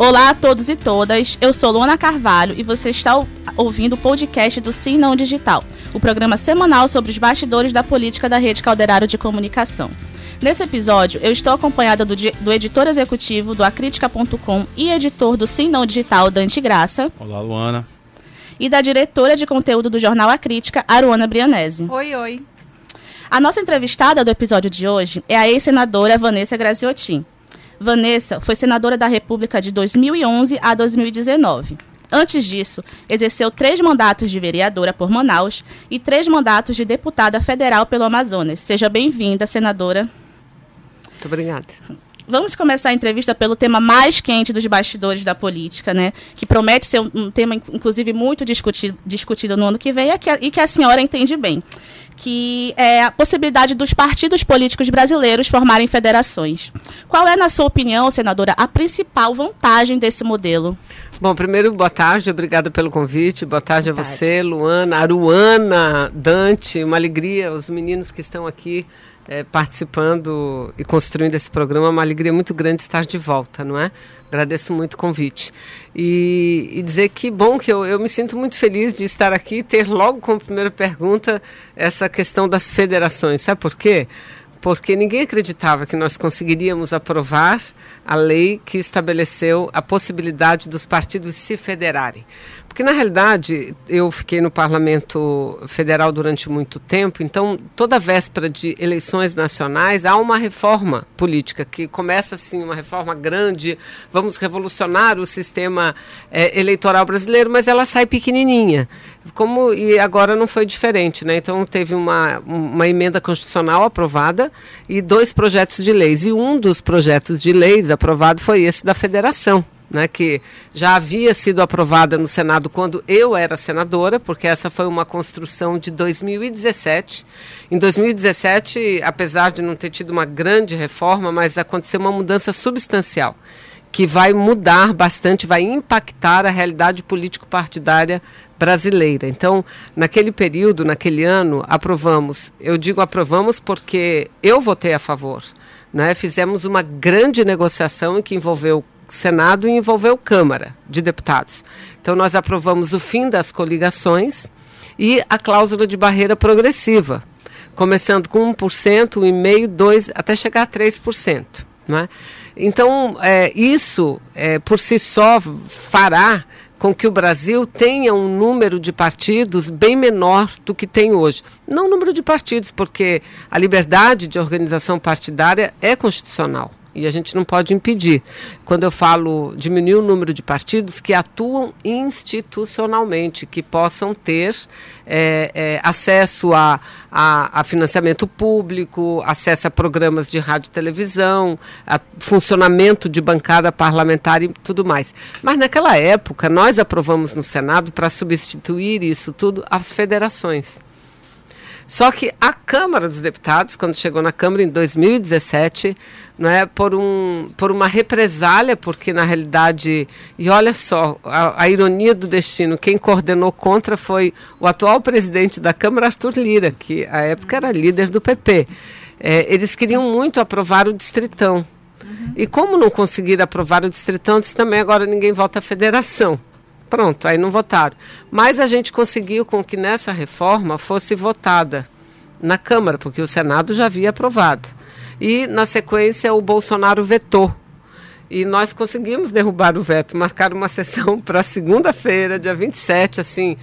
Olá a todos e todas, eu sou Luana Carvalho e você está ouvindo o podcast do Sim Não Digital, o programa semanal sobre os bastidores da política da Rede Calderário de Comunicação. Nesse episódio, eu estou acompanhada do, do editor executivo do acritica.com e editor do Sim Não Digital, Dante Graça. Olá, Luana. E da diretora de conteúdo do jornal A Crítica, Aruana Brianese. Oi, oi. A nossa entrevistada do episódio de hoje é a ex-senadora Vanessa Graziotin. Vanessa foi senadora da República de 2011 a 2019. Antes disso, exerceu três mandatos de vereadora por Manaus e três mandatos de deputada federal pelo Amazonas. Seja bem-vinda, senadora. Muito obrigada. Vamos começar a entrevista pelo tema mais quente dos bastidores da política, né? Que promete ser um, um tema, inclusive, muito discutido, discutido no ano que vem e que, e que a senhora entende bem. Que é a possibilidade dos partidos políticos brasileiros formarem federações. Qual é, na sua opinião, senadora, a principal vantagem desse modelo? Bom, primeiro, boa tarde, obrigada pelo convite. Boa tarde boa a você, Luana, Aruana, Dante, uma alegria, os meninos que estão aqui é, participando e construindo esse programa. É uma alegria muito grande estar de volta, não é? Agradeço muito o convite. E, e dizer que, bom, que eu, eu me sinto muito feliz de estar aqui e ter logo como primeira pergunta essa questão das federações. Sabe por quê? porque ninguém acreditava que nós conseguiríamos aprovar a lei que estabeleceu a possibilidade dos partidos se federarem. Porque, na realidade, eu fiquei no Parlamento Federal durante muito tempo, então, toda véspera de eleições nacionais, há uma reforma política que começa, assim, uma reforma grande, vamos revolucionar o sistema é, eleitoral brasileiro, mas ela sai pequenininha. Como, e agora não foi diferente, né? Então, teve uma, uma emenda constitucional aprovada e dois projetos de leis. E um dos projetos de leis aprovado foi esse da federação né, que já havia sido aprovada no Senado quando eu era senadora, porque essa foi uma construção de 2017. Em 2017, apesar de não ter tido uma grande reforma, mas aconteceu uma mudança substancial que vai mudar bastante, vai impactar a realidade político-partidária brasileira. Então, naquele período, naquele ano, aprovamos. Eu digo aprovamos porque eu votei a favor. Né? Fizemos uma grande negociação que envolveu Senado e envolveu Câmara de Deputados. Então, nós aprovamos o fim das coligações e a cláusula de barreira progressiva, começando com 1%, 1,5%, 2%, até chegar a 3%. Não é? Então, é, isso é, por si só fará com que o Brasil tenha um número de partidos bem menor do que tem hoje. Não número de partidos, porque a liberdade de organização partidária é constitucional. E a gente não pode impedir. Quando eu falo diminuir o número de partidos que atuam institucionalmente, que possam ter é, é, acesso a, a, a, financiamento público, acesso a programas de rádio e televisão, a funcionamento de bancada parlamentar e tudo mais. Mas naquela época, nós aprovamos no Senado para substituir isso tudo as federações. Só que a Câmara dos Deputados, quando chegou na Câmara em 2017, não é por um por uma represália, porque na realidade, e olha só, a, a ironia do destino, quem coordenou contra foi o atual presidente da Câmara, Arthur Lira, que à época era líder do PP. É, eles queriam muito aprovar o distritão. Uhum. E como não conseguiram aprovar o distritão, disse também agora ninguém vota à federação. Pronto, aí não votaram. Mas a gente conseguiu com que nessa reforma fosse votada na Câmara, porque o Senado já havia aprovado. E, na sequência, o Bolsonaro vetou. E nós conseguimos derrubar o veto, marcar uma sessão para segunda-feira, dia 27, assim,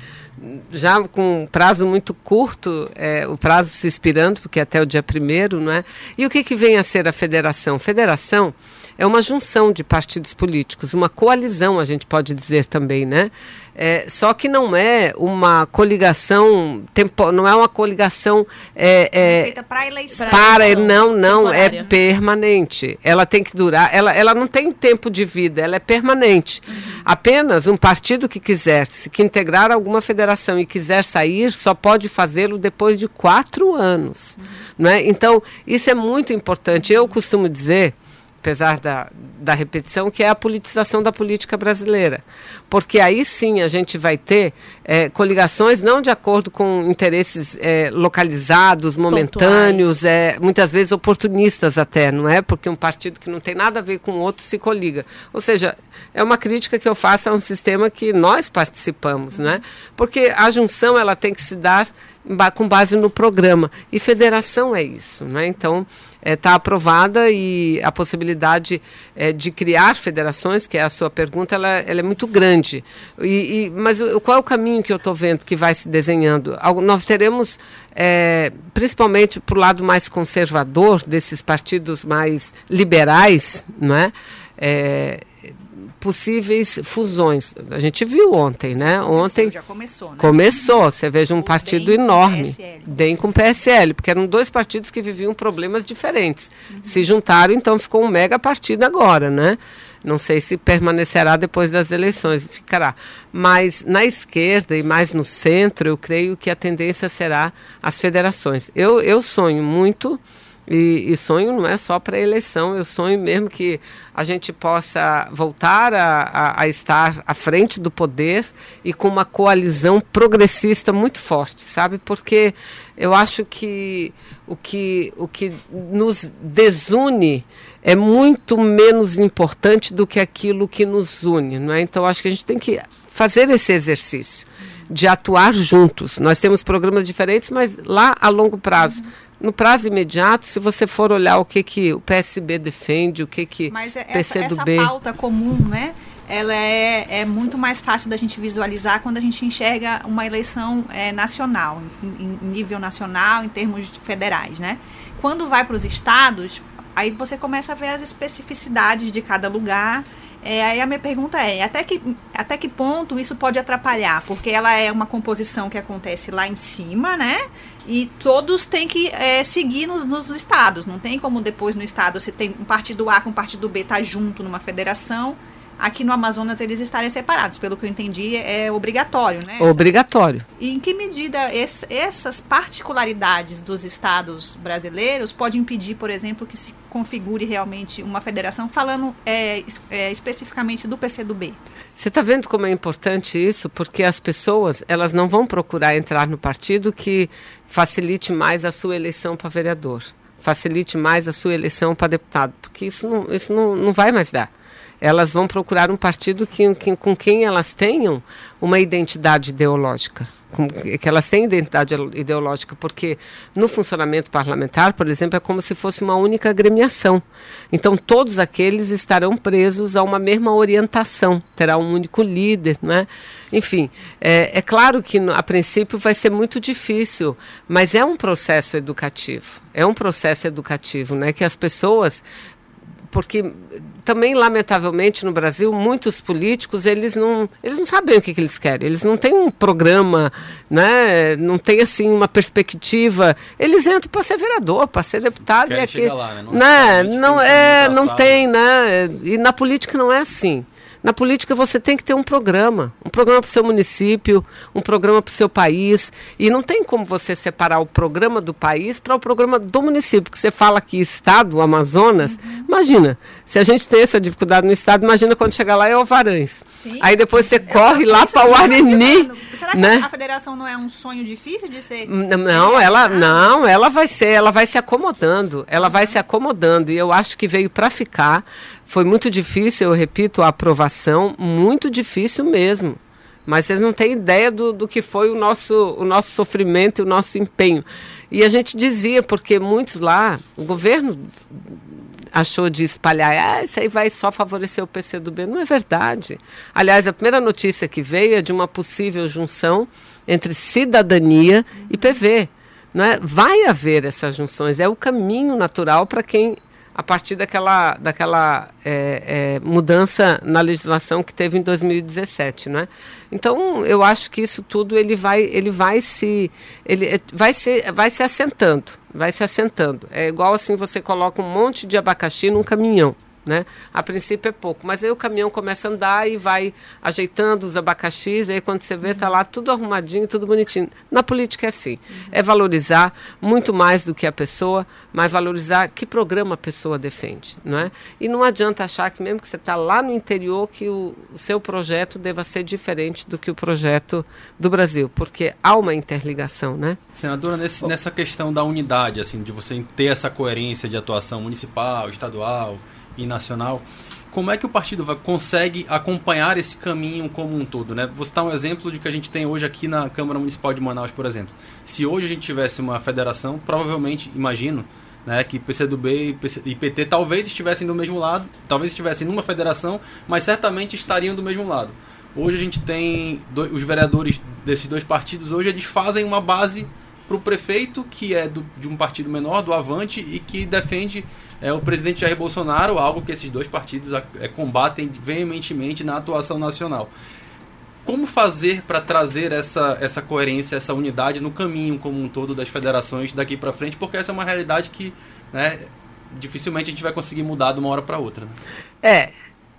já com um prazo muito curto, é, o prazo se expirando, porque até o dia primeiro, não é? E o que, que vem a ser a federação? Federação é uma junção de partidos políticos, uma coalizão, a gente pode dizer também, né? É, só que não é uma coligação, tempo, não é uma coligação é, é, feita para eleição. Para, não, não, é permanente. Ela tem que durar, ela, ela não tem tempo de vida, ela é permanente. Uhum. Apenas um partido que quiser, que integrar alguma federação e quiser sair, só pode fazê-lo depois de quatro anos. Uhum. Não é? Então, isso é muito importante. Eu costumo dizer apesar da, da repetição, que é a politização da política brasileira. Porque aí sim a gente vai ter é, coligações não de acordo com interesses é, localizados, momentâneos, é, muitas vezes oportunistas até, não é? Porque um partido que não tem nada a ver com o outro se coliga. Ou seja, é uma crítica que eu faço a um sistema que nós participamos, não é? Porque a junção ela tem que se dar com base no programa. E federação é isso, né? Então, está é, tá aprovada e a possibilidade é, de criar federações, que é a sua pergunta, ela, ela é muito grande. E, e mas qual é o caminho que eu estou vendo que vai se desenhando? Nós teremos, é, principalmente para o lado mais conservador desses partidos mais liberais, não é? é possíveis fusões. A gente viu ontem, né? Ontem já começou, né? Começou. Você veja um o partido enorme, DEM com PSL, porque eram dois partidos que viviam problemas diferentes. Uhum. Se juntaram, então ficou um mega partido agora, né? Não sei se permanecerá depois das eleições, ficará. Mas na esquerda e mais no centro, eu creio que a tendência será as federações. Eu, eu sonho muito e, e, sonho não é só para eleição, eu sonho mesmo que a gente possa voltar a, a, a, estar à frente do poder e com uma coalizão progressista muito forte, sabe? Porque eu acho que o que, o que nos desune é muito menos importante do que aquilo que nos une, não é? Então acho que a gente tem que fazer esse exercício de atuar juntos. Nós temos programas diferentes, mas lá a longo prazo. Uhum no prazo imediato, se você for olhar o que, que o PSB defende, o que, que Mas é, essa, essa pauta comum, né? Ela é, é muito mais fácil da gente visualizar quando a gente enxerga uma eleição é, nacional, em, em nível nacional, em termos federais, né? Quando vai para os estados, aí você começa a ver as especificidades de cada lugar é, aí a minha pergunta é, até que, até que ponto isso pode atrapalhar? Porque ela é uma composição que acontece lá em cima, né? E todos têm que é, seguir nos, nos, estados. Não tem como depois no estado você tem um partido A com um partido B tá junto numa federação aqui no Amazonas eles estarem separados. Pelo que eu entendi, é obrigatório, né? Obrigatório. E em que medida esse, essas particularidades dos estados brasileiros podem impedir, por exemplo, que se configure realmente uma federação, falando é, é, especificamente do PCdoB? Você está vendo como é importante isso? Porque as pessoas elas não vão procurar entrar no partido que facilite mais a sua eleição para vereador, facilite mais a sua eleição para deputado, porque isso não, isso não, não vai mais dar elas vão procurar um partido que, que, com quem elas tenham uma identidade ideológica, com, que elas têm identidade ideológica, porque no funcionamento parlamentar, por exemplo, é como se fosse uma única agremiação. Então, todos aqueles estarão presos a uma mesma orientação, terá um único líder, não é? Enfim, é, é claro que a princípio vai ser muito difícil, mas é um processo educativo. É um processo educativo, né? Que as pessoas porque também lamentavelmente no Brasil muitos políticos eles não eles não sabem o que, que eles querem. Eles não têm um programa né? Não tem assim uma perspectiva. Eles entram para ser vereador para ser deputado e aqui lá, né? não, né? não é não tem né? E na política não é assim na política você tem que ter um programa, um programa para o seu município, um programa para o seu país. E não tem como você separar o programa do país para o programa do município. Porque você fala aqui Estado, Amazonas. Uhum. Imagina, se a gente tem essa dificuldade no Estado, imagina quando chegar lá é Ovarães. Sim. Aí depois você corre lá para o Arini. Será que né? a federação não é um sonho difícil de ser? Não, ela não, ela vai ser, ela vai se acomodando, ela uhum. vai se acomodando e eu acho que veio para ficar. Foi muito difícil, eu repito, a aprovação, muito difícil mesmo. Mas vocês não têm ideia do, do que foi o nosso, o nosso sofrimento e o nosso empenho. E a gente dizia, porque muitos lá, o governo achou de espalhar, ah, isso aí vai só favorecer o PCdoB. Não é verdade. Aliás, a primeira notícia que veio é de uma possível junção entre cidadania e PV. Não é? Vai haver essas junções, é o caminho natural para quem a partir daquela, daquela é, é, mudança na legislação que teve em 2017, né? Então eu acho que isso tudo ele vai ele vai se ele é, vai se vai se assentando, vai se assentando. É igual assim você coloca um monte de abacaxi num caminhão, né? A princípio é pouco, mas aí o caminhão começa a andar e vai ajeitando os abacaxis, aí quando você vê, está lá tudo arrumadinho, tudo bonitinho. Na política é assim, é valorizar muito mais do que a pessoa, mas valorizar que programa a pessoa defende, não é? E não adianta achar que mesmo que você está lá no interior, que o, o seu projeto deva ser diferente do que o projeto do Brasil, porque há uma interligação, né? Senadora, nesse, nessa questão da unidade, assim, de você ter essa coerência de atuação municipal, estadual, e nacional, como é que o partido vai, consegue acompanhar esse caminho como um todo? Né? Vou citar um exemplo de que a gente tem hoje aqui na Câmara Municipal de Manaus, por exemplo. Se hoje a gente tivesse uma federação, provavelmente, imagino, né, que PCdoB e PT talvez estivessem do mesmo lado, talvez estivessem numa federação, mas certamente estariam do mesmo lado. Hoje a gente tem dois, os vereadores desses dois partidos, hoje eles fazem uma base para o prefeito, que é do, de um partido menor, do Avante, e que defende é o presidente Jair Bolsonaro, algo que esses dois partidos é, combatem veementemente na atuação nacional. Como fazer para trazer essa, essa coerência, essa unidade no caminho como um todo das federações daqui para frente? Porque essa é uma realidade que né, dificilmente a gente vai conseguir mudar de uma hora para outra. Né? É,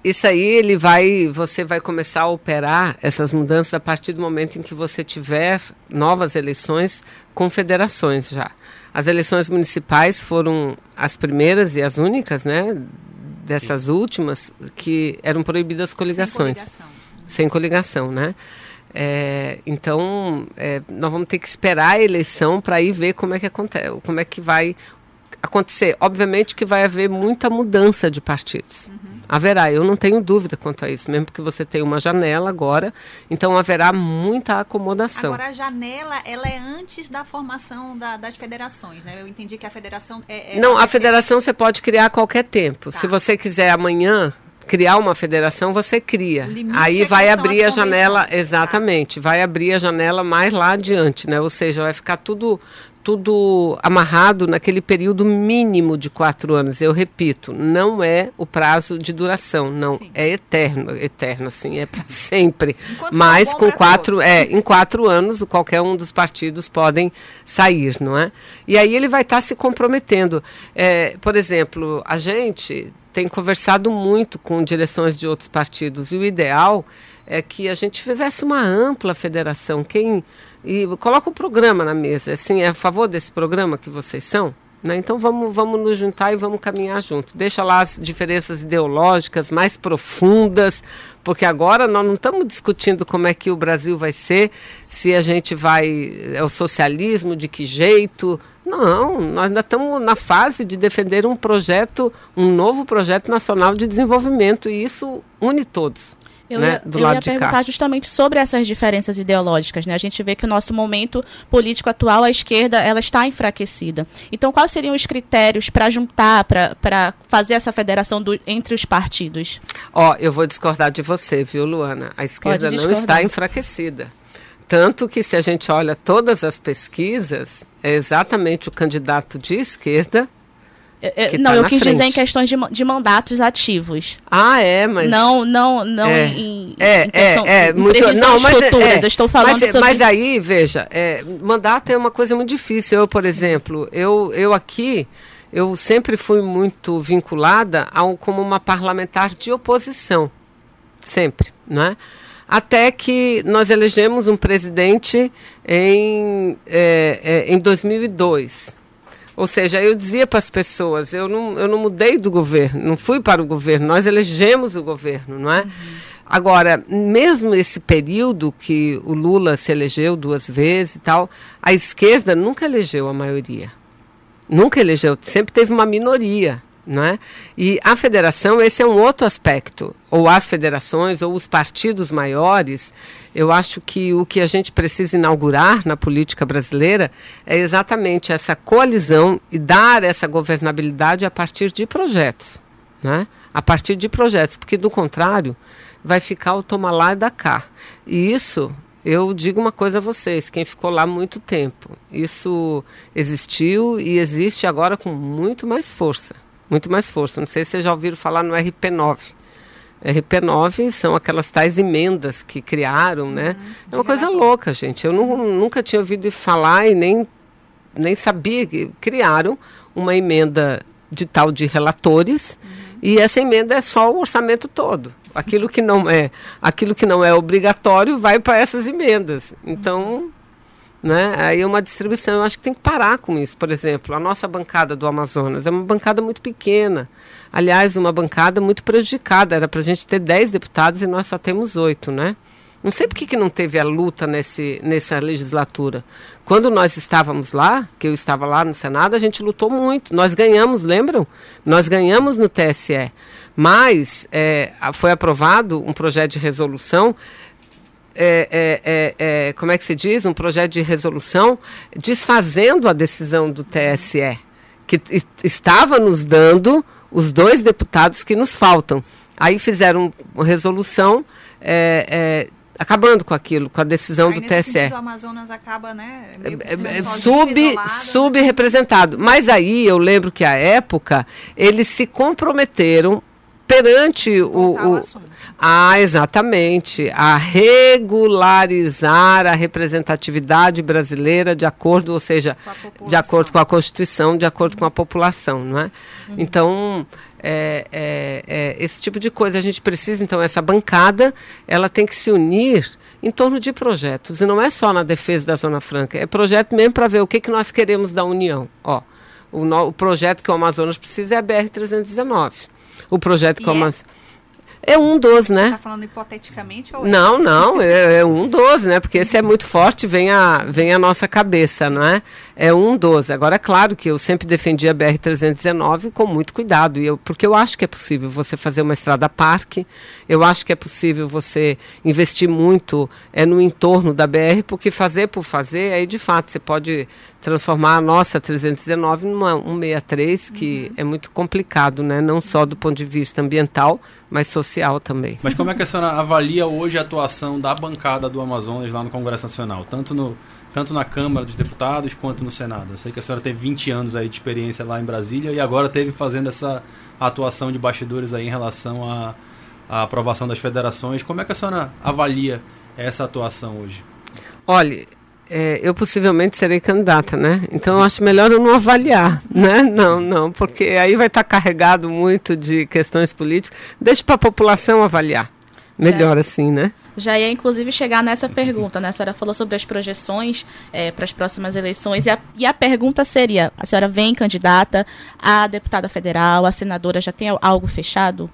isso aí ele vai, você vai começar a operar essas mudanças a partir do momento em que você tiver novas eleições com federações já. As eleições municipais foram as primeiras e as únicas, né, dessas Sim. últimas que eram proibidas coligações. Sem coligação, Sem coligação né? É, então, é, nós vamos ter que esperar a eleição para ir ver como é que acontece, como é que vai acontecer. Obviamente que vai haver muita mudança de partidos. Uhum. Haverá, eu não tenho dúvida quanto a isso, mesmo que você tenha uma janela agora, então haverá muita acomodação. Agora, a janela, ela é antes da formação da, das federações, né? Eu entendi que a federação... É, é não, a federação você pode criar a qualquer tempo. Tá. Se você quiser amanhã criar uma federação, você cria. Aí é vai abrir a janela, tá. exatamente, vai abrir a janela mais lá adiante, né? Ou seja, vai ficar tudo tudo amarrado naquele período mínimo de quatro anos. Eu repito, não é o prazo de duração, não Sim. é eterno, eterno assim, é para sempre. Enquanto Mas com quatro, todos. é, em quatro anos, qualquer um dos partidos podem sair, não é? E aí ele vai estar tá se comprometendo. É, por exemplo, a gente tem conversado muito com direções de outros partidos e o ideal é que a gente fizesse uma ampla federação. Quem e coloca o programa na mesa. Assim, é a favor desse programa que vocês são? Né? Então vamos, vamos nos juntar e vamos caminhar junto. Deixa lá as diferenças ideológicas mais profundas, porque agora nós não estamos discutindo como é que o Brasil vai ser, se a gente vai. É o socialismo, de que jeito. Não, nós ainda estamos na fase de defender um projeto, um novo projeto nacional de desenvolvimento, e isso une todos. Eu né, ia, do eu lado ia de perguntar cá. justamente sobre essas diferenças ideológicas. Né? A gente vê que o nosso momento político atual, a esquerda, ela está enfraquecida. Então, quais seriam os critérios para juntar, para fazer essa federação do, entre os partidos? Ó, oh, eu vou discordar de você, viu, Luana? A esquerda não está enfraquecida. Tanto que, se a gente olha todas as pesquisas, é exatamente o candidato de esquerda é, é não, tá eu quis frente. dizer em questões de, de mandatos ativos. Ah, é, mas. Não, não, não é, em, é, em questão, é, é, muito. Não, mas é, futuras. É, eu estou falando mas, sobre. Mas aí, veja, é, mandato é uma coisa muito difícil. Eu, por Sim. exemplo, eu, eu aqui. Eu sempre fui muito vinculada ao, como uma parlamentar de oposição. Sempre, não é? Até que nós elegemos um presidente em, é, é, em 2002. Ou seja, eu dizia para as pessoas, eu não, eu não mudei do governo, não fui para o governo, nós elegemos o governo, não é? Uhum. Agora, mesmo esse período que o Lula se elegeu duas vezes e tal, a esquerda nunca elegeu a maioria. Nunca elegeu, sempre teve uma minoria. Né? E a federação, esse é um outro aspecto, ou as federações, ou os partidos maiores. Eu acho que o que a gente precisa inaugurar na política brasileira é exatamente essa coalizão e dar essa governabilidade a partir de projetos. Né? A partir de projetos, porque do contrário, vai ficar o toma lá e da cá. E isso eu digo uma coisa a vocês, quem ficou lá muito tempo, isso existiu e existe agora com muito mais força muito mais força. Não sei se vocês já ouviram falar no RP9. RP9 são aquelas tais emendas que criaram, né? Uhum, é uma coisa louca, gente. Eu não, nunca tinha ouvido falar e nem, nem sabia que criaram uma emenda de tal de relatores uhum. e essa emenda é só o orçamento todo. Aquilo que não é, aquilo que não é obrigatório vai para essas emendas. Então, né? Aí é uma distribuição. Eu acho que tem que parar com isso. Por exemplo, a nossa bancada do Amazonas é uma bancada muito pequena. Aliás, uma bancada muito prejudicada. Era para a gente ter 10 deputados e nós só temos oito, né? Não sei por que, que não teve a luta nesse, nessa legislatura. Quando nós estávamos lá, que eu estava lá no Senado, a gente lutou muito. Nós ganhamos, lembram? Nós ganhamos no TSE. Mas é, foi aprovado um projeto de resolução é, é, é, é, como é que se diz, um projeto de resolução desfazendo a decisão do TSE, que estava nos dando os dois deputados que nos faltam. Aí fizeram uma resolução é, acabando com aquilo, com a decisão Aí, do TSE. Sentido, o Amazonas acaba, né? Sub, né? subrepresentado. Mas aí eu lembro que à época eles se comprometeram perante o, o ah, exatamente. A regularizar a representatividade brasileira de acordo, ou seja, de acordo com a Constituição, de acordo com a população, não é? Uhum. Então, é, é, é, esse tipo de coisa a gente precisa, então, essa bancada, ela tem que se unir em torno de projetos. E não é só na defesa da Zona Franca, é projeto mesmo para ver o que, que nós queremos da União. Ó, o, no, o projeto que o Amazonas precisa é a BR-319. O projeto Amazonas... É um dos, né? Você está falando hipoteticamente? Ou é? não, não, é, é um dos, né? Porque esse é muito forte, vem a, vem a nossa cabeça, não é? É um dos. Agora, é claro que eu sempre defendi a BR-319 com muito cuidado, e eu, porque eu acho que é possível você fazer uma estrada parque, eu acho que é possível você investir muito é, no entorno da BR, porque fazer por fazer, aí de fato você pode transformar a nossa 319 numa 163, que uhum. é muito complicado, né? Não só do ponto de vista ambiental, mas social também. Mas como é que a senhora avalia hoje a atuação da bancada do Amazonas lá no Congresso Nacional? Tanto, no, tanto na Câmara dos Deputados quanto no Senado. Eu sei que a senhora teve 20 anos aí de experiência lá em Brasília e agora teve fazendo essa atuação de bastidores aí em relação à, à aprovação das federações. Como é que a senhora avalia essa atuação hoje? Olha, é, eu possivelmente serei candidata, né? Então acho melhor eu não avaliar, né? Não, não, porque aí vai estar carregado muito de questões políticas. Deixe para a população avaliar. Melhor já, assim, né? Já ia inclusive chegar nessa pergunta, né? A senhora falou sobre as projeções é, para as próximas eleições e a, e a pergunta seria: a senhora vem candidata a deputada federal, a senadora já tem algo fechado?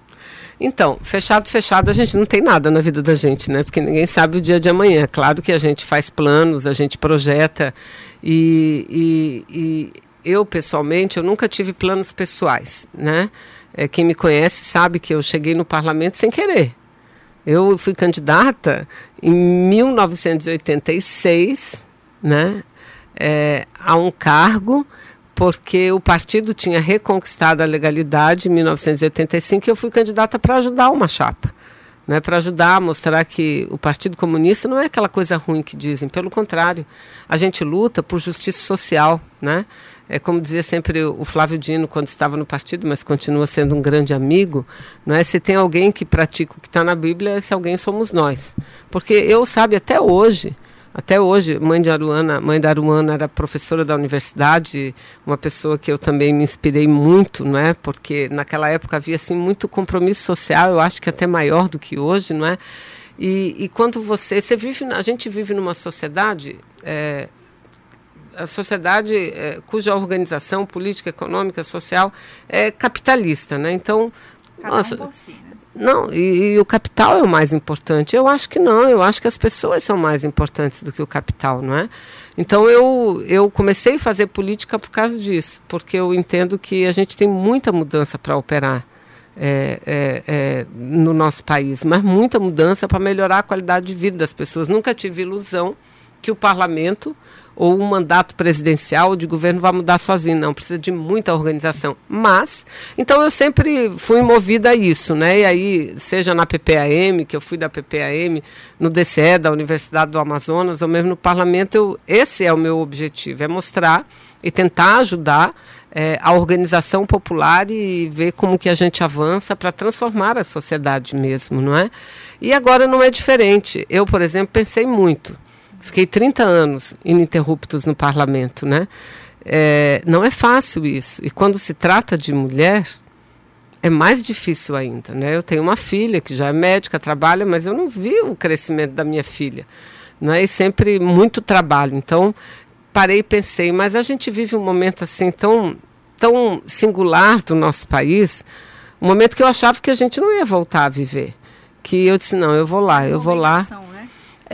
Então, fechado, fechado, a gente não tem nada na vida da gente, né? Porque ninguém sabe o dia de amanhã. Claro que a gente faz planos, a gente projeta e, e, e eu, pessoalmente, eu nunca tive planos pessoais, né? É, quem me conhece sabe que eu cheguei no parlamento sem querer. Eu fui candidata em 1986, né? É, a um cargo porque o partido tinha reconquistado a legalidade em 1985 e eu fui candidata para ajudar uma chapa. Né, para ajudar a mostrar que o Partido Comunista não é aquela coisa ruim que dizem, pelo contrário, a gente luta por justiça social. Né? É como dizia sempre o Flávio Dino quando estava no partido, mas continua sendo um grande amigo. Não é? Se tem alguém que pratica o que está na Bíblia, esse alguém somos nós. Porque eu, sabe, até hoje, até hoje, mãe de Aruana, mãe da Aruana era professora da universidade, uma pessoa que eu também me inspirei muito, não é? Porque naquela época havia assim muito compromisso social, eu acho que até maior do que hoje, não é? E, e quando você, você vive, a gente vive numa sociedade, é, a sociedade é, cuja organização política, econômica, social é capitalista, né? Então, Cada nossa, um si, né? Não, e, e, o capital é o mais importante. Eu acho que não, eu acho que as pessoas são mais importantes do que o capital, não é? Então eu, eu comecei a fazer política por causa disso, porque eu entendo que a gente tem muita mudança para operar é, é, é, no nosso país, mas muita mudança para melhorar a qualidade de vida das pessoas. Nunca tive ilusão que o parlamento ou um mandato presidencial de governo vai mudar sozinho, não, precisa de muita organização. Mas, então eu sempre fui movida a isso, né? E aí, seja na PPAM, que eu fui da PPAM, no DCE da Universidade do Amazonas, ou mesmo no parlamento, eu, esse é o meu objetivo, é mostrar e tentar ajudar é, a organização popular e ver como que a gente avança para transformar a sociedade mesmo, não é? E agora não é diferente. Eu, por exemplo, pensei muito Fiquei 30 anos ininterruptos no parlamento, né? É, não é fácil isso. E quando se trata de mulher, é mais difícil ainda. Né? Eu tenho uma filha que já é médica, trabalha, mas eu não vi o crescimento da minha filha. Né? E sempre muito trabalho. Então, parei e pensei, mas a gente vive um momento assim tão, tão singular do nosso país, um momento que eu achava que a gente não ia voltar a viver. Que eu disse, não, eu vou lá, eu vou lá. Né?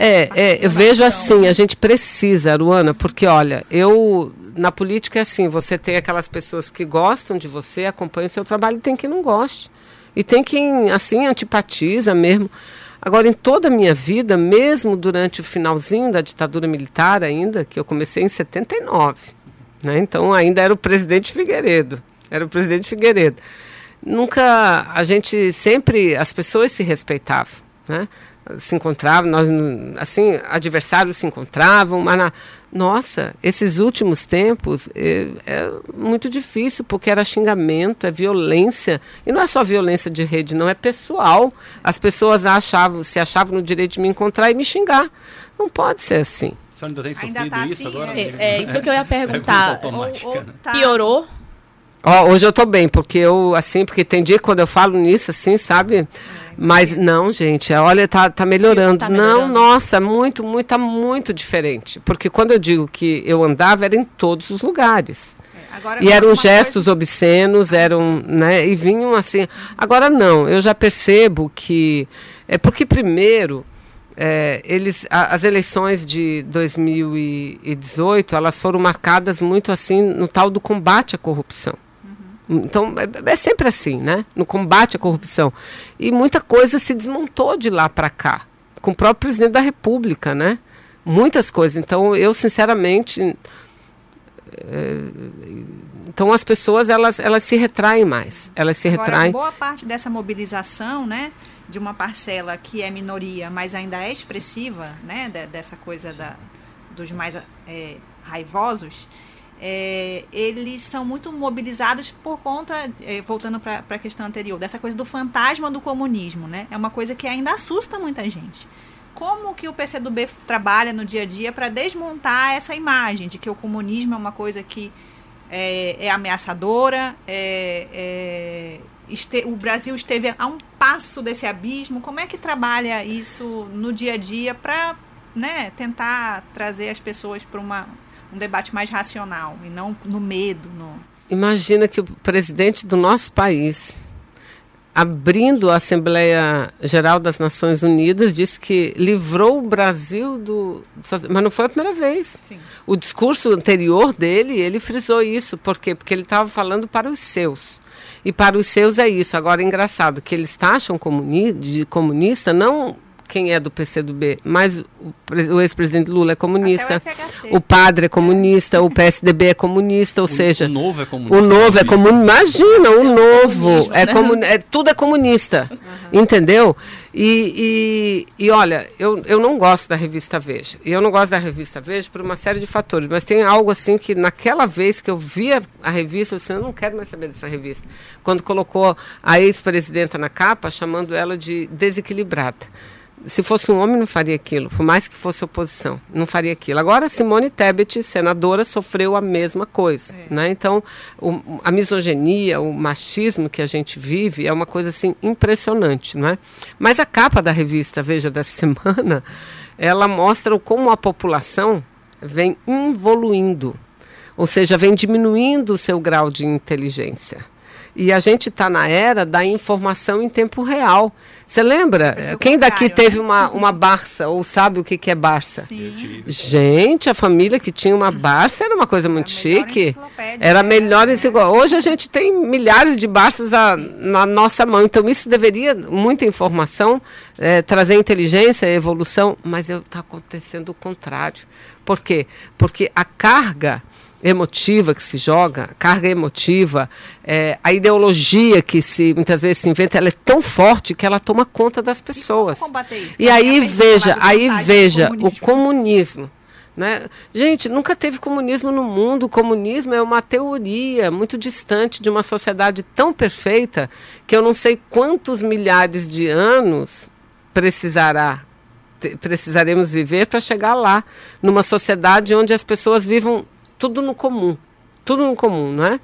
É, é, eu vejo assim, a gente precisa, Aruana, porque olha, eu na política é assim, você tem aquelas pessoas que gostam de você, acompanham o seu trabalho, e tem quem não goste. E tem quem, assim, antipatiza mesmo. Agora, em toda a minha vida, mesmo durante o finalzinho da ditadura militar ainda, que eu comecei em 79, né? então ainda era o presidente Figueiredo, era o presidente Figueiredo. Nunca, a gente sempre, as pessoas se respeitavam, né? Se encontravam, nós, assim, adversários se encontravam, mas na, nossa, esses últimos tempos é, é, muito difícil, porque era xingamento, é violência. E não é só violência de rede, não, é pessoal. As pessoas achavam, se achavam no direito de me encontrar e me xingar. Não pode ser assim. A senhora ainda tem sofrido ainda tá isso assim, agora? É, é, isso que eu ia perguntar. ou, ou né? tá... Piorou? Ó, hoje eu estou bem, porque eu, assim, porque tem dia que quando eu falo nisso, assim, sabe? Mas não, gente, olha, tá, tá melhorando. Tá melhorando. Não, nossa, muito, muito, tá muito diferente. Porque quando eu digo que eu andava, era em todos os lugares. É, e eram gestos coisa... obscenos, eram, né, e vinham assim. Agora não, eu já percebo que é porque primeiro é, eles, a, as eleições de 2018 elas foram marcadas muito assim no tal do combate à corrupção. Então, é, é, sempre assim, né? No combate à corrupção. E muita coisa se desmontou de lá para cá, com o próprio presidente da República, né? Muitas coisas. Então, eu, sinceramente. É, então, as pessoas, elas, elas se retraem mais. Elas se Agora, retraem. boa parte dessa mobilização, né? De uma parcela que é minoria, mas ainda é expressiva, né? dessa coisa da, dos mais é, raivosos é, eles são muito mobilizados por conta, é, voltando para a questão anterior, dessa coisa do fantasma do comunismo, né? É uma coisa que ainda assusta muita gente. Como que o PCdoB trabalha no dia a dia para desmontar essa imagem de que o comunismo é uma coisa que é, é ameaçadora, é, é, este, o Brasil esteve a um passo desse abismo. Como é que trabalha isso no dia a dia para né, tentar trazer as pessoas para uma um debate mais racional e não no medo. No... Imagina que o presidente do nosso país, abrindo a Assembleia Geral das Nações Unidas, disse que livrou o Brasil do. Mas não foi a primeira vez. Sim. O discurso anterior dele, ele frisou isso. Por quê? Porque ele estava falando para os seus. E para os seus é isso. Agora, é engraçado que eles taxam comuni de comunista não quem é do PCdoB, mas o, o ex-presidente Lula é comunista, o, o, padre é comunista, é. o PSDB é comunista, ou o, seja, o novo é comunista. O novo é comunista. Imagina, o é novo é, comun, é tudo é comunista, uhum. entendeu? E, e, e, olha, eu, eu não gosto da revista Veja. E eu não gosto da revista Veja por uma série de fatores. Mas tem algo assim que naquela vez que eu via a revista, eu disse, eu não quero mais saber dessa revista. Quando colocou a ex-presidenta na capa, chamando ela de desequilibrada se fosse um homem, não faria aquilo, por mais que fosse oposição, não faria aquilo. Agora, Simone Tebet, senadora, sofreu a mesma coisa. É. Né? Então, o, a misoginia, o machismo que a gente vive é uma coisa assim impressionante. Não é? Mas a capa da revista Veja dessa semana, ela mostra como a população vem evoluindo, ou seja, vem diminuindo o seu grau de inteligência. E a gente está na era da informação em tempo real. Você lembra? Quem daqui teve né? uma, uma Barça ou sabe o que, que é Barça? Sim. Gente, a família que tinha uma Barça era uma coisa muito chique. Era melhor né? Hoje a gente tem milhares de Barças a, na nossa mão. Então isso deveria, muita informação, é, trazer inteligência, evolução, mas está acontecendo o contrário. Por quê? Porque a carga emotiva que se joga, carga emotiva, é, a ideologia que se muitas vezes se inventa, ela é tão forte que ela toma conta das pessoas. E, e aí veja, aí veja o comunismo. Né? Gente, nunca teve comunismo no mundo. O comunismo é uma teoria muito distante de uma sociedade tão perfeita que eu não sei quantos milhares de anos precisará precisaremos viver para chegar lá, numa sociedade onde as pessoas vivam tudo no comum. tudo no comum, não é?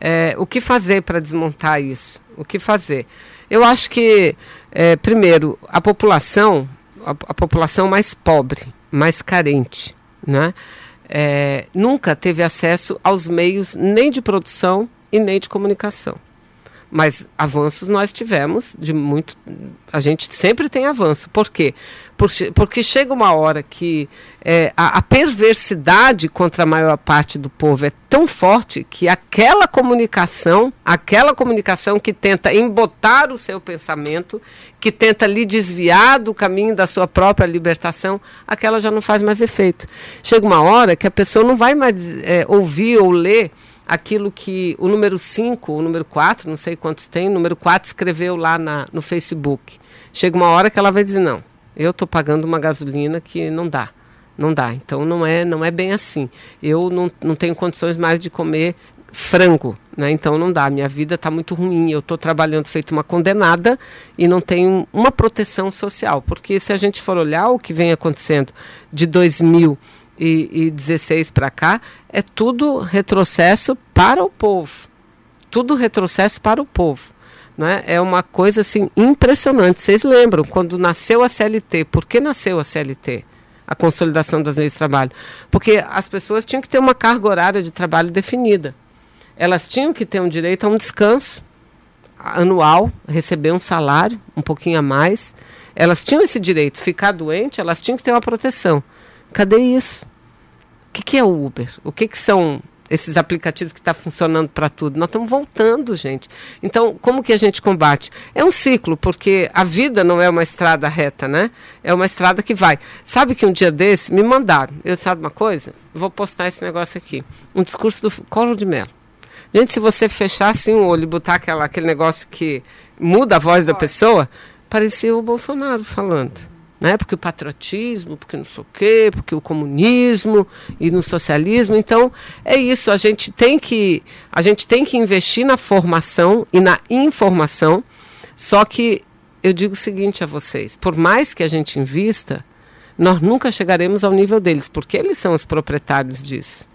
é o que fazer para desmontar isso? O que fazer? Eu acho que, é, primeiro, a população, a, a, população mais pobre, mais carente, né? É, nunca teve acesso aos meios nem de produção e nem de comunicação. Mas avanços nós tivemos de muito. A gente sempre tem avanço. Por quê? Porque, porque chega uma hora que é, a, a, perversidade contra a maior parte do povo é tão forte que aquela comunicação, aquela comunicação que tenta embotar o seu pensamento, que tenta lhe desviar do caminho da sua própria libertação, aquela já não faz mais efeito. Chega uma hora que a pessoa não vai mais é, ouvir ou ler aquilo que o número 5, o número 4, não sei quantos tem, o número 4 escreveu lá na, no Facebook. Chega uma hora que ela vai dizer, não, eu estou pagando uma gasolina que não dá. Não dá. Então não é, não é bem assim. Eu não, não tenho condições mais de comer frango, né? Então não dá. Minha vida está muito ruim. Eu estou trabalhando feito uma condenada e não tenho uma proteção social. Porque se a gente for olhar o que vem acontecendo de 2000 e, e 16 para cá, é tudo retrocesso para o povo. Tudo retrocesso para o povo. Né? É uma coisa assim impressionante. Vocês lembram quando nasceu a CLT? Por que nasceu a CLT? A consolidação das leis de trabalho. Porque as pessoas tinham que ter uma carga horária de trabalho definida. Elas tinham que ter um direito a um descanso anual, receber um salário, um pouquinho a mais. Elas tinham esse direito. Ficar doente, elas tinham que ter uma proteção. Cadê isso? O que, que é o Uber? O que, que são esses aplicativos que estão tá funcionando para tudo? Nós estamos voltando, gente. Então, como que a gente combate? É um ciclo, porque a vida não é uma estrada reta, né? É uma estrada que vai. Sabe que um dia desse me mandaram, eu sabe uma coisa? Vou postar esse negócio aqui. Um discurso do Colo de Mello. Gente, se você fechar assim o olho e botar aquela, aquele negócio que muda a voz da pessoa, parecia o Bolsonaro falando né? Porque o patriotismo, porque não sei o quê, porque o comunismo e no socialismo. Então, é isso, a gente tem que a gente tem que investir na formação e na informação. Só que eu digo o seguinte a vocês, por mais que a gente invista, nós nunca chegaremos ao nível deles, porque eles são os proprietários disso.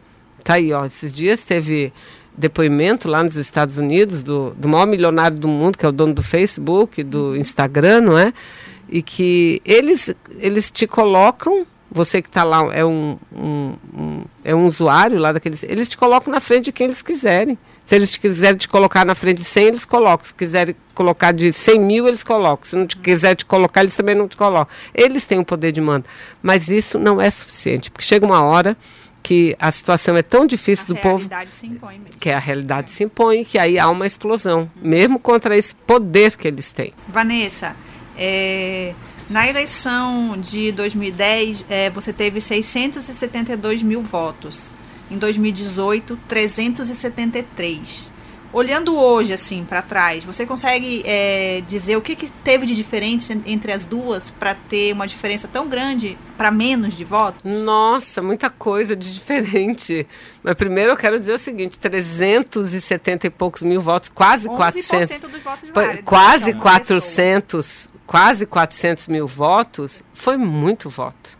Tá aí, ó, esses dias teve depoimento lá nos Estados Unidos do, do maior milionário do mundo, que é o dono do Facebook, do Instagram, não é? E que eles, eles te colocam, você que está lá é um, um, um, é um usuário lá daqueles, eles te colocam na frente de quem eles quiserem. Se eles quiserem te colocar na frente de 100, eles colocam. Se quiserem colocar de 100 mil, eles colocam. Se não te quiser te colocar, eles também não te colocam. Eles têm o poder de manda. Mas isso não é suficiente, porque chega uma hora que a situação é tão difícil a do povo que a realidade se impõe que aí há uma explosão, mesmo contra esse poder que eles têm. Vanessa, é, na eleição de 2010, é, você teve 672 mil votos. Em 2018, 373. Olhando hoje, assim, para trás, você consegue é, dizer o que, que teve de diferente entre as duas para ter uma diferença tão grande para menos de votos? Nossa, muita coisa de diferente. Mas primeiro eu quero dizer o seguinte: 370 e poucos mil votos, quase 400. Dos votos válidos, quase então, 400, quase 400 mil votos, foi muito voto.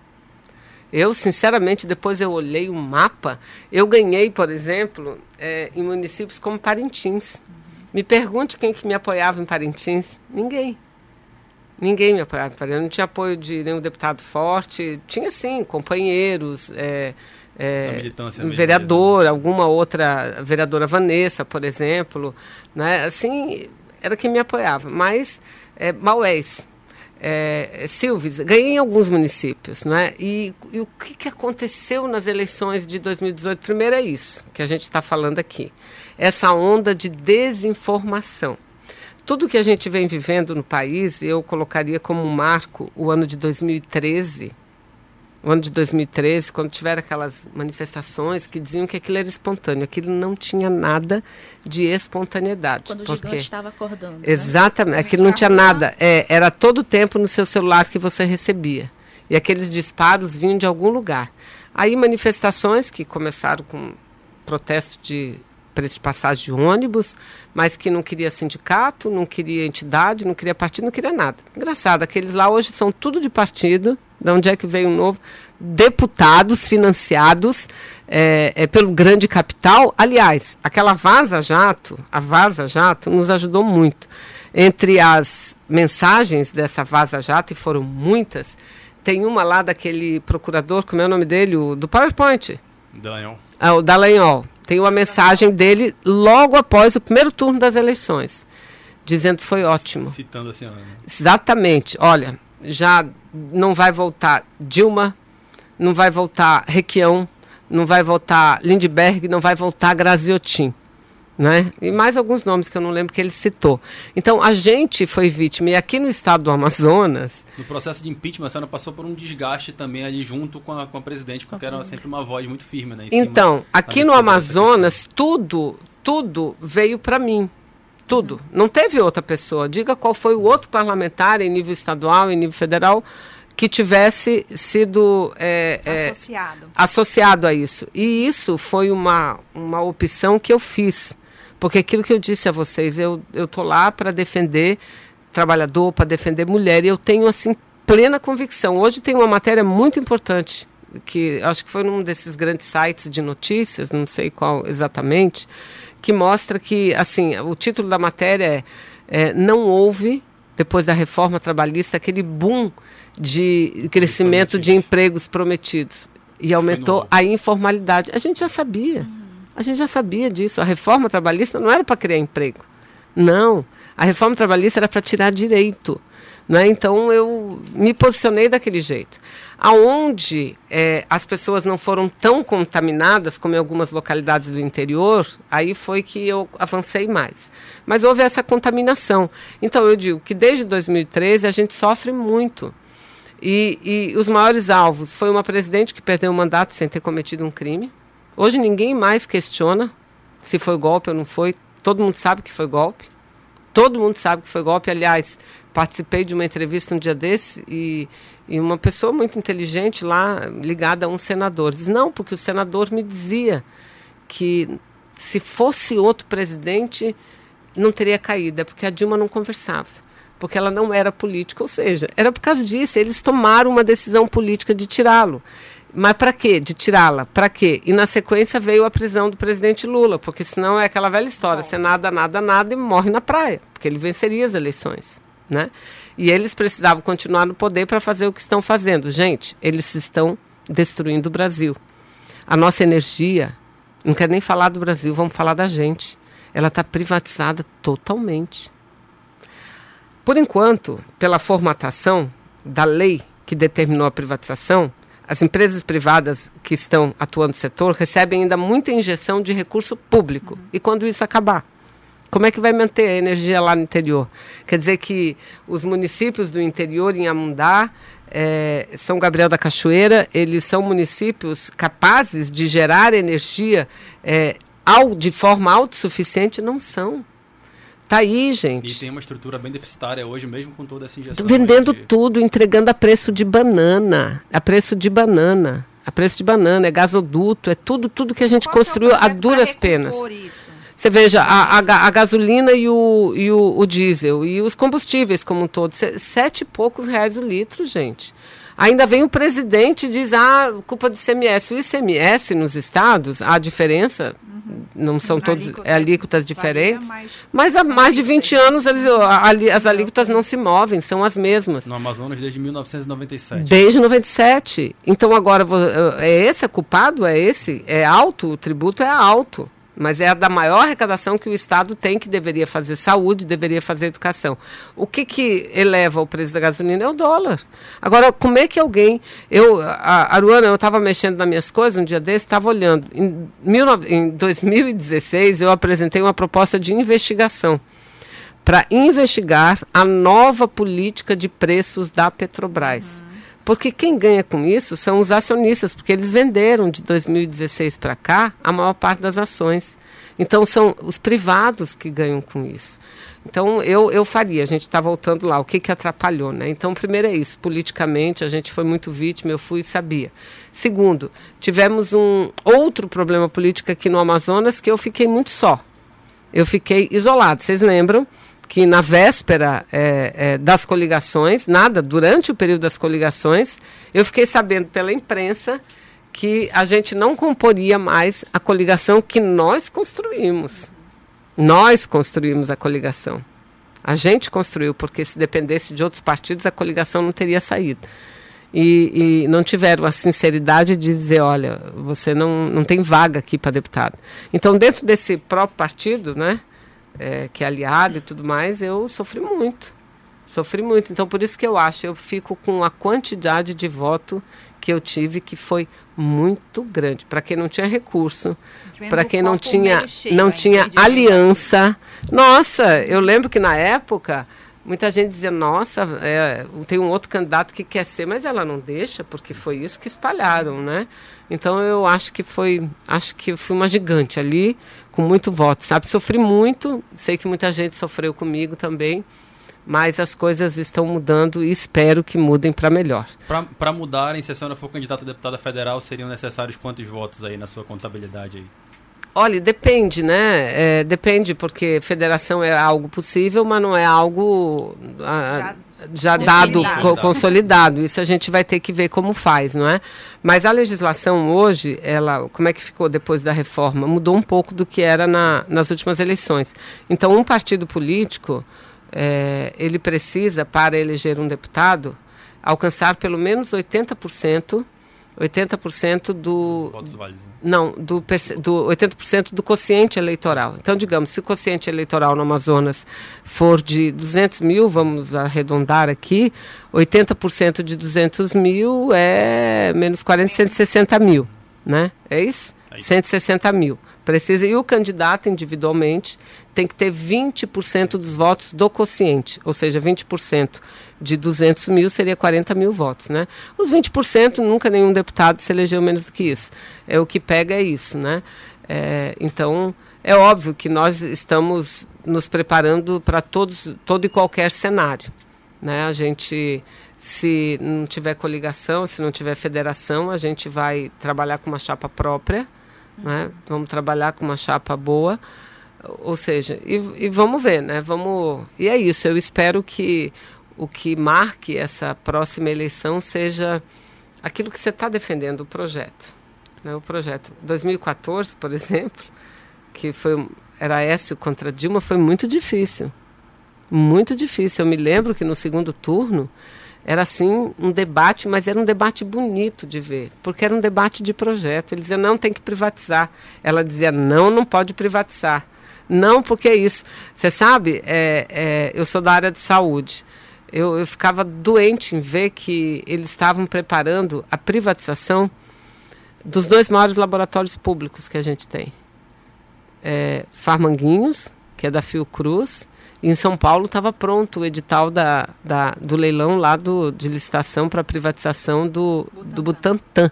Eu, sinceramente, depois eu olhei o mapa, eu ganhei, por exemplo, é, em municípios como Parintins. Me pergunte quem que me apoiava em Parintins. Ninguém. Ninguém me apoiava em Parintins. Eu não tinha apoio de nenhum deputado forte. Tinha, sim, companheiros, é, é, vereador, alguma outra, vereadora Vanessa, por exemplo. Né? Assim, era quem me apoiava. Mas é, Maués, é, Silves, ganhei em alguns municípios, não é? E, e o que, que aconteceu nas eleições de 2018? Primeiro é isso que a gente está falando aqui, essa onda de desinformação. Tudo que a gente vem vivendo no país, eu colocaria como um marco o ano de 2013, o ano de 2013, quando tiveram aquelas manifestações que diziam que aquilo era espontâneo, aquilo não tinha nada de espontaneidade. Quando porque... o gigante estava acordando. Né? Exatamente, né? aquilo não tinha nada. É, era todo o tempo no seu celular que você recebia. E aqueles disparos vinham de algum lugar. Aí manifestações que começaram com protesto de preço de passagem de ônibus, mas que não queria sindicato, não queria entidade, não queria partido, não queria nada. Engraçado, aqueles lá hoje são tudo de partido, De onde é que veio o novo? Deputados financiados é, é, pelo grande capital. Aliás, aquela Vaza Jato, a Vaza Jato, nos ajudou muito. Entre as mensagens dessa Vaza Jato, e foram muitas, tem uma lá daquele procurador, como é o nome dele? O, do PowerPoint. Dallagnol. Ah, o Dallagnol. Tem uma mensagem dele logo após o primeiro turno das eleições, dizendo que foi ótimo. Citando a senhora. Né? Exatamente. Olha, já não vai voltar Dilma, não vai voltar Requião, não vai voltar Lindbergh, não vai voltar Graziotin né? E mais alguns nomes que eu não lembro que ele citou. Então, a gente foi vítima, e aqui no estado do Amazonas... No processo de impeachment, a senhora passou por um desgaste também ali junto com a, com a presidente, porque era sempre uma voz muito firme, né? então, aqui no Amazonas, tudo, tudo veio para mim. Tudo. Não teve outra pessoa. Diga qual foi o outro parlamentar em nível estadual, em nível federal, que tivesse sido é, associado. É, associado a isso. E isso foi uma, uma opção que eu fiz. Porque aquilo que eu disse a vocês, eu estou lá para defender trabalhador, para defender mulher, e eu tenho, assim, plena convicção. Hoje tem uma matéria muito importante, que acho que foi num desses grandes sites de notícias, não sei qual exatamente, que mostra que, assim, o título da matéria é, é Não houve, depois da reforma trabalhista, aquele boom de crescimento de empregos prometidos. E aumentou a informalidade. A gente já sabia. A gente já sabia disso. A reforma trabalhista não era para criar emprego. Não. A reforma trabalhista era para tirar direito. Né? Então eu me posicionei daquele jeito. Aonde é, as pessoas não foram tão contaminadas como em algumas localidades do interior, aí foi que eu avancei mais. Mas houve essa contaminação. Então eu digo que desde 2013 a gente sofre muito. E, e os maiores alvos foi uma presidente que perdeu o mandato sem ter cometido um crime. Hoje ninguém mais questiona se foi golpe ou não foi. Todo mundo sabe que foi golpe. Todo mundo sabe que foi golpe. Aliás, participei de uma entrevista um dia desse e, e uma pessoa muito inteligente lá, ligada a um senador, diz: Não, porque o senador me dizia que se fosse outro presidente, não teria caído. É porque a Dilma não conversava. Porque ela não era política. Ou seja, era por causa disso. Eles tomaram uma decisão política de tirá-lo. Mas para quê? De tirá-la? Para quê? E na sequência veio a prisão do presidente Lula, porque senão é aquela velha história: você nada, nada, nada e morre na praia, porque ele venceria as eleições. Né? E eles precisavam continuar no poder para fazer o que estão fazendo. Gente, eles estão destruindo o Brasil. A nossa energia, não quero nem falar do Brasil, vamos falar da gente. Ela está privatizada totalmente. Por enquanto, pela formatação da lei que determinou a privatização, as empresas privadas que estão atuando no setor recebem ainda muita injeção de recurso público. Uhum. E quando isso acabar? Como é que vai manter a energia lá no interior? Quer dizer que os municípios do interior, em Amundá, é, São Gabriel da Cachoeira, eles são municípios capazes de gerar energia é, ao, de forma autossuficiente? Não são. Tá aí, gente. E tem uma estrutura bem deficitária hoje, mesmo com toda essa injeção. Vendendo de... tudo, entregando a preço de banana. A preço de banana. A preço de banana, é gasoduto, é tudo, tudo que a gente Qual construiu é a duras penas. Isso? Você veja, a, a, a, gasolina e, o, e o, o, diesel e os combustíveis como um todo, sete e poucos reais o litro, gente. Ainda vem o presidente e diz, ah, culpa do ICMS. O ICMS nos estados, a diferença, uhum. não são todos alíquotas, alíquotas diferentes, mas há mais de 20 anos eles, as alíquotas não se movem, são as mesmas. No Amazonas desde 1997. Desde 97. Então agora, é esse é culpado? É esse? É alto? O tributo é alto mas é a da maior arrecadação que o Estado tem, que deveria fazer saúde, deveria fazer educação. O que, que eleva o preço da gasolina é o dólar. Agora, como é que alguém. Eu, a Aruana, eu estava mexendo nas minhas coisas um dia desse, estava olhando. Em, em 2016, eu apresentei uma proposta de investigação para investigar a nova política de preços da Petrobras. Porque quem ganha com isso são os acionistas, porque eles venderam de 2016 para cá a maior parte das ações. Então são os privados que ganham com isso. Então eu, eu faria, a gente está voltando lá, o que, que atrapalhou, né? Então, primeiro é isso, politicamente a gente foi muito vítima, eu fui e sabia. Segundo, tivemos um outro problema político aqui no Amazonas que eu fiquei muito só. Eu fiquei isolado. Vocês lembram que na véspera é, é, das coligações, nada, durante o período das coligações, eu fiquei sabendo pela imprensa que a gente não comporia mais a coligação que nós construímos. Nós construímos a coligação. A gente construiu, porque se dependesse de outros partidos, a coligação não teria saído. E, e não tiveram a sinceridade de dizer, olha, você não, não tem vaga aqui para deputado. Então, dentro desse próprio partido, né, é, que é aliado e tudo mais, eu sofri muito. Sofri muito. Então, por isso que eu acho, eu fico com a quantidade de voto que eu tive, que foi muito grande. Para quem não tinha recurso, para quem não tinha, não tinha aliança. Nossa, eu lembro que na época muita gente dizia, nossa, é, tem um outro candidato que quer ser, mas ela não deixa, porque foi isso que espalharam, né? Então eu acho que foi, acho que fui uma gigante ali, com muito voto, sabe? Sofri muito, sei que muita gente sofreu comigo também, mas as coisas estão mudando e espero que mudem para melhor. Para mudarem, se a senhora for candidata a deputada federal, seriam necessários quantos votos aí na sua contabilidade aí? Olha, depende, né? É, depende, porque federação é algo possível, mas não é algo ah, já, já dado, co consolidado. Isso a gente vai ter que ver como faz, não é? Mas a legislação hoje, ela, como é que ficou depois da reforma? Mudou um pouco do que era na, nas últimas eleições. Então, um partido político, é, ele precisa, para eleger um deputado, alcançar pelo menos 80% 80% do. Votos válidos. Né? Não, do, do 80% do quociente eleitoral. Então, digamos, se o quociente eleitoral no Amazonas for de 200 mil, vamos arredondar aqui, 80% de 200 mil é menos 40, 160 mil. Né? É isso? É isso. 160 mil. Precisa, e o candidato individualmente tem que ter 20% dos votos do quociente, ou seja, 20% de 200 mil seria 40 mil votos, né? Os 20% nunca nenhum deputado se elegeu menos do que isso. É o que pega é isso, né? É, então é óbvio que nós estamos nos preparando para todos, todo e qualquer cenário, né? A gente se não tiver coligação, se não tiver federação, a gente vai trabalhar com uma chapa própria né? Vamos trabalhar com uma chapa boa, ou seja, e, e vamos ver, né? Vamos e é isso. Eu espero que o que marque essa próxima eleição seja aquilo que você está defendendo, o projeto. Né? O projeto 2014, por exemplo, que foi era Écio contra Dilma, foi muito difícil, muito difícil. Eu me lembro que no segundo turno era assim um debate, mas era um debate bonito de ver, porque era um debate de projeto. Ele dizia, não, tem que privatizar. Ela dizia, não, não pode privatizar. Não, porque é isso. Você sabe, é, é, eu sou da área de saúde. Eu, eu ficava doente em ver que eles estavam preparando a privatização dos dois maiores laboratórios públicos que a gente tem. É, Farmanguinhos, que é da Fiocruz, em São Paulo estava pronto o edital da, da, do leilão lá do, de licitação para privatização do Butantan. do Butantan.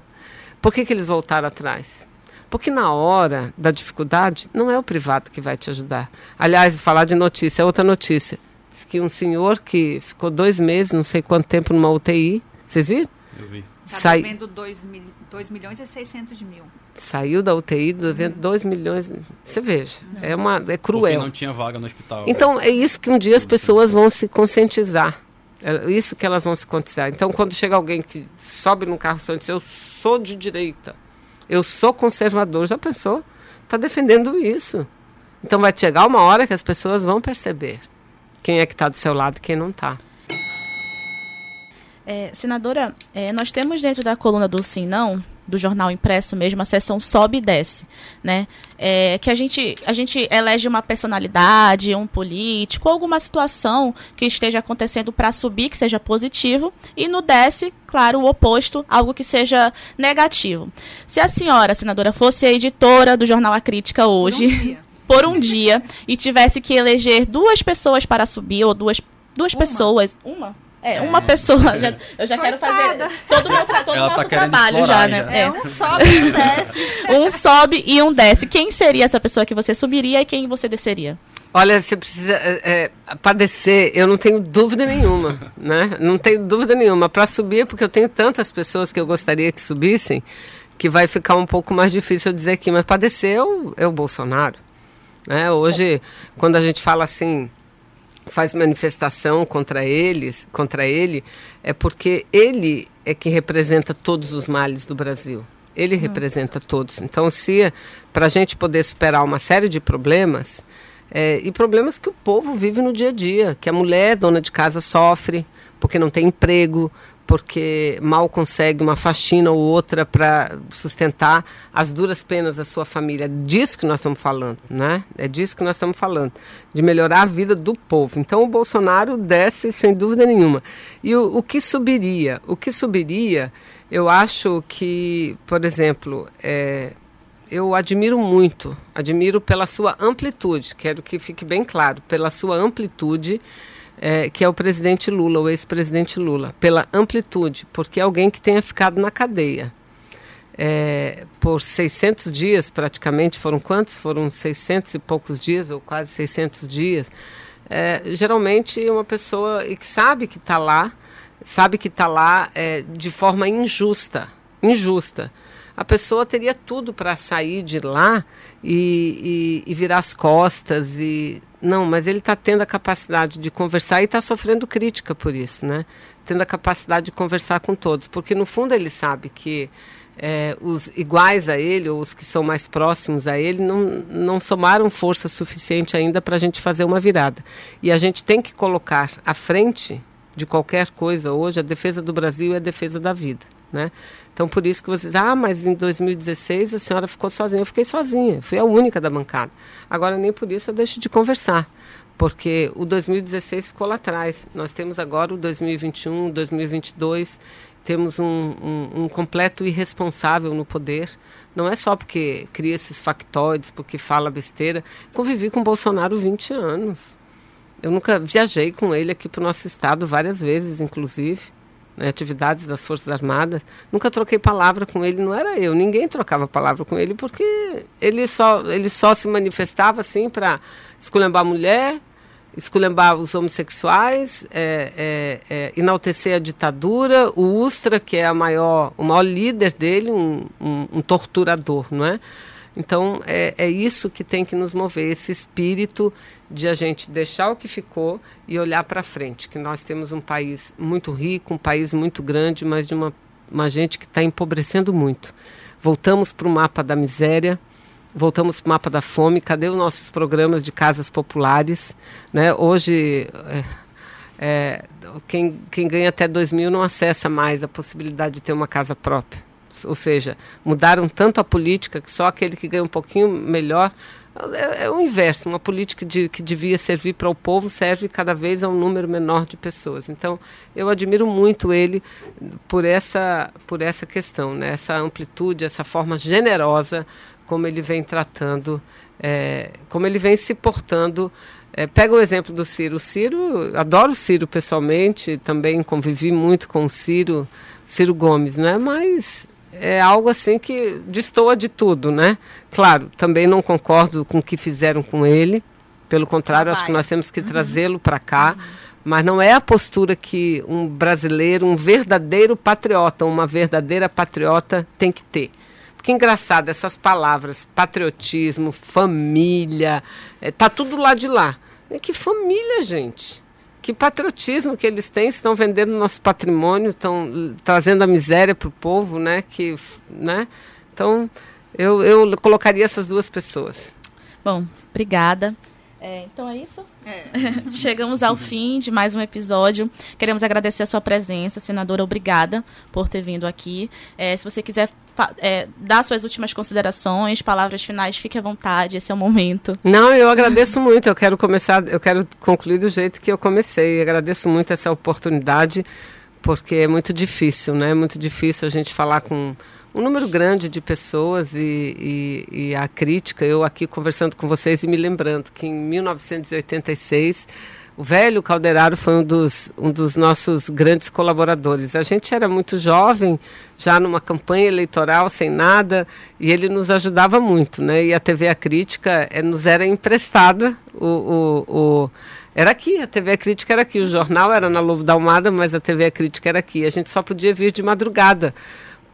Por que, que eles voltaram atrás? Porque na hora da dificuldade, não é o privado que vai te ajudar. Aliás, falar de notícia, é outra notícia. Diz que um senhor que ficou dois meses, não sei quanto tempo, numa UTI. Vocês viram? Eu vi. Está Sai... devendo 2 milhões e 600 mil. Saiu da UTI devendo 2 milhões. Você veja, é, uma, é cruel. Porque não tinha vaga no hospital. Então, é isso que um dia as pessoas vão se conscientizar. É isso que elas vão se conscientizar. Então, quando chega alguém que sobe num carro e diz, eu sou de direita, eu sou conservador, já pensou? Está defendendo isso. Então, vai chegar uma hora que as pessoas vão perceber quem é que está do seu lado e quem não está. É, senadora, é, nós temos dentro da coluna do Sim Não, do jornal impresso mesmo, a seção sobe e desce, né? É, que a gente, a gente elege uma personalidade, um político, alguma situação que esteja acontecendo para subir, que seja positivo, e no desce, claro, o oposto, algo que seja negativo. Se a senhora, senadora, fosse a editora do jornal A Crítica hoje, por um dia, por um dia e tivesse que eleger duas pessoas para subir, ou duas, duas uma. pessoas. Uma? É, uma pessoa. Já, eu já quero fazer todo o meu todo o nosso tá trabalho já, né? Já. É. é. um sobe e um desce. um sobe e um desce. Quem seria essa pessoa que você subiria e quem você desceria? Olha, você precisa. É, é para descer, eu não tenho dúvida nenhuma, né? Não tenho dúvida nenhuma. Para subir, porque eu tenho tantas pessoas que eu gostaria que subissem, que vai ficar um pouco mais difícil eu dizer aqui. Mas para descer é o, é o Bolsonaro. Né? Hoje, quando a gente fala assim, faz manifestação contra eles, contra ele, é porque ele é que representa todos os males do Brasil. Ele hum. representa todos. Então, se para a gente poder superar uma série de problemas, é, e problemas que o povo vive no dia a dia, que a mulher, dona de casa, sofre porque não tem emprego, porque mal consegue uma faxina ou outra para sustentar as duras penas da sua família. É disso que nós estamos falando, né? É disso que nós estamos falando, de melhorar a vida do povo. Então o Bolsonaro desce sem dúvida nenhuma. E o, o que subiria? O que subiria, eu acho que, por exemplo, é, eu admiro muito, admiro pela sua amplitude, quero que fique bem claro, pela sua amplitude é, que é o presidente Lula, o ex-presidente Lula, pela amplitude, porque é alguém que tenha ficado na cadeia. É, por 600 dias, praticamente, foram quantos? Foram 600 e poucos dias, ou quase 600 dias. É, geralmente, uma pessoa que sabe que está lá, sabe que está lá é, de forma injusta, injusta. A pessoa teria tudo para sair de lá e, e, e virar as costas e não, mas ele está tendo a capacidade de conversar e está sofrendo crítica por isso, né? Tendo a capacidade de conversar com todos, porque no fundo ele sabe que é, os iguais a ele, ou os que são mais próximos a ele, não, não somaram força suficiente ainda para a gente fazer uma virada. E a gente tem que colocar à frente de qualquer coisa hoje a defesa do Brasil e a defesa da vida, né? Então, por isso que vocês, ah, mas em 2016 a senhora ficou sozinha. Eu fiquei sozinha, fui a única da bancada. Agora, nem por isso eu deixo de conversar, porque o 2016 ficou lá atrás. Nós temos agora o 2021, 2022, temos um, um, um completo irresponsável no poder. Não é só porque cria esses factoides, porque fala besteira. Convivi com Bolsonaro 20 anos. Eu nunca viajei com ele aqui para o nosso estado várias vezes, inclusive né, atividades das Forças Armadas. Nunca troquei palavra com ele, não era eu. Ninguém trocava palavra com ele porque ele só, ele só se manifestava assim para esculhambar a mulher, esculhambar os homossexuais, é, é, é, enaltecer a ditadura, o Ustra, que é a maior, o maior líder dele, um, um, um torturador, não é? Então, é, é isso que tem que nos mover, esse espírito de a gente deixar o que ficou e olhar para frente, que nós temos um país muito rico, um país muito grande, mas de uma, uma gente que está empobrecendo muito. Voltamos para o mapa da miséria, voltamos para o mapa da fome, cadê os nossos programas de casas populares? Né? Hoje, é, é, quem, quem ganha até 2 mil não acessa mais a possibilidade de ter uma casa própria ou seja, mudaram tanto a política que só aquele que ganha um pouquinho melhor. É, é o inverso, uma política de, que devia servir para o povo serve cada vez a um número menor de pessoas. Então, eu admiro muito ele por essa, por essa questão, né? essa amplitude, essa forma generosa como ele vem tratando, é, como ele vem se portando é, pega o exemplo do Ciro. O Ciro, adoro o Ciro pessoalmente, também convivi muito com o Ciro, Ciro Gomes, né? Mas é algo assim que destoa de tudo, né? Claro, também não concordo com o que fizeram com ele. Pelo contrário, acho que nós temos que uhum. trazê-lo para cá. Uhum. Mas não é a postura que um brasileiro, um verdadeiro patriota, uma verdadeira patriota tem que ter. Porque engraçado, essas palavras, patriotismo, família, é, tá tudo lá de lá. É que família, gente que patriotismo que eles têm, estão vendendo nosso patrimônio, estão trazendo a miséria para o povo, né? Que, né? Então, eu, eu colocaria essas duas pessoas. Bom, obrigada. É, então é isso? É. Chegamos ao fim de mais um episódio. Queremos agradecer a sua presença, senadora. Obrigada por ter vindo aqui. É, se você quiser é, dar suas últimas considerações, palavras finais, fique à vontade, esse é o momento. Não, eu agradeço muito. Eu quero começar, eu quero concluir do jeito que eu comecei. Agradeço muito essa oportunidade, porque é muito difícil, né? É muito difícil a gente falar com um número grande de pessoas e, e, e a crítica. Eu aqui conversando com vocês e me lembrando que em 1986 o velho Calderaro foi um dos, um dos nossos grandes colaboradores. A gente era muito jovem, já numa campanha eleitoral, sem nada, e ele nos ajudava muito, né? E a TV A Crítica é, nos era emprestada. O, o, o, era aqui, a TV A Crítica era aqui. O jornal era na Lobo da Almada, mas a TV A Crítica era aqui. A gente só podia vir de madrugada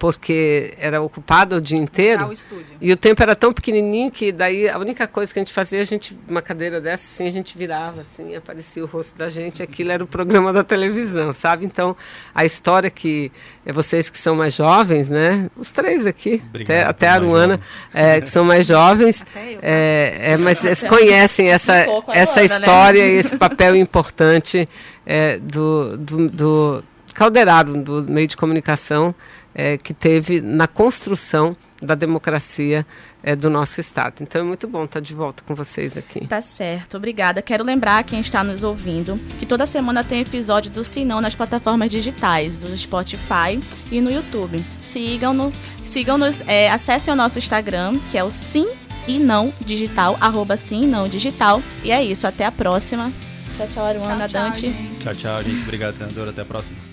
porque era ocupado o dia inteiro. O. E o tempo era tão pequenininho que daí a única coisa que a gente fazia, a gente, uma cadeira dessa, assim, a gente virava, assim, aparecia o rosto da gente, aquilo era o programa da televisão, sabe? Então, a história que é vocês que são mais jovens, né? Os três aqui, Obrigado, até, até a Aruana, é, que são mais jovens, é, é, mas eles conhecem essa, Um essa né? história e esse papel importante é, do, do, do Calderaro, do meio de comunicação, é, que teve na construção da democracia é, do nosso Estado. Então é muito bom estar de volta com vocês aqui. Tá certo, obrigada. Quero lembrar a quem está nos ouvindo que toda semana tem episódio do Sinão nas plataformas digitais, do Spotify e no YouTube. Sigam-no, sigam-nos, é, acessem o nosso Instagram, que é o Sim e Não Digital, arroba Sim e Não Digital. E é isso, até a próxima. Tchau, tchau, Aruana, Tchau, tchau, Dante. gente. Tchau, tchau, gente. Obrigado, senadora. Até a próxima.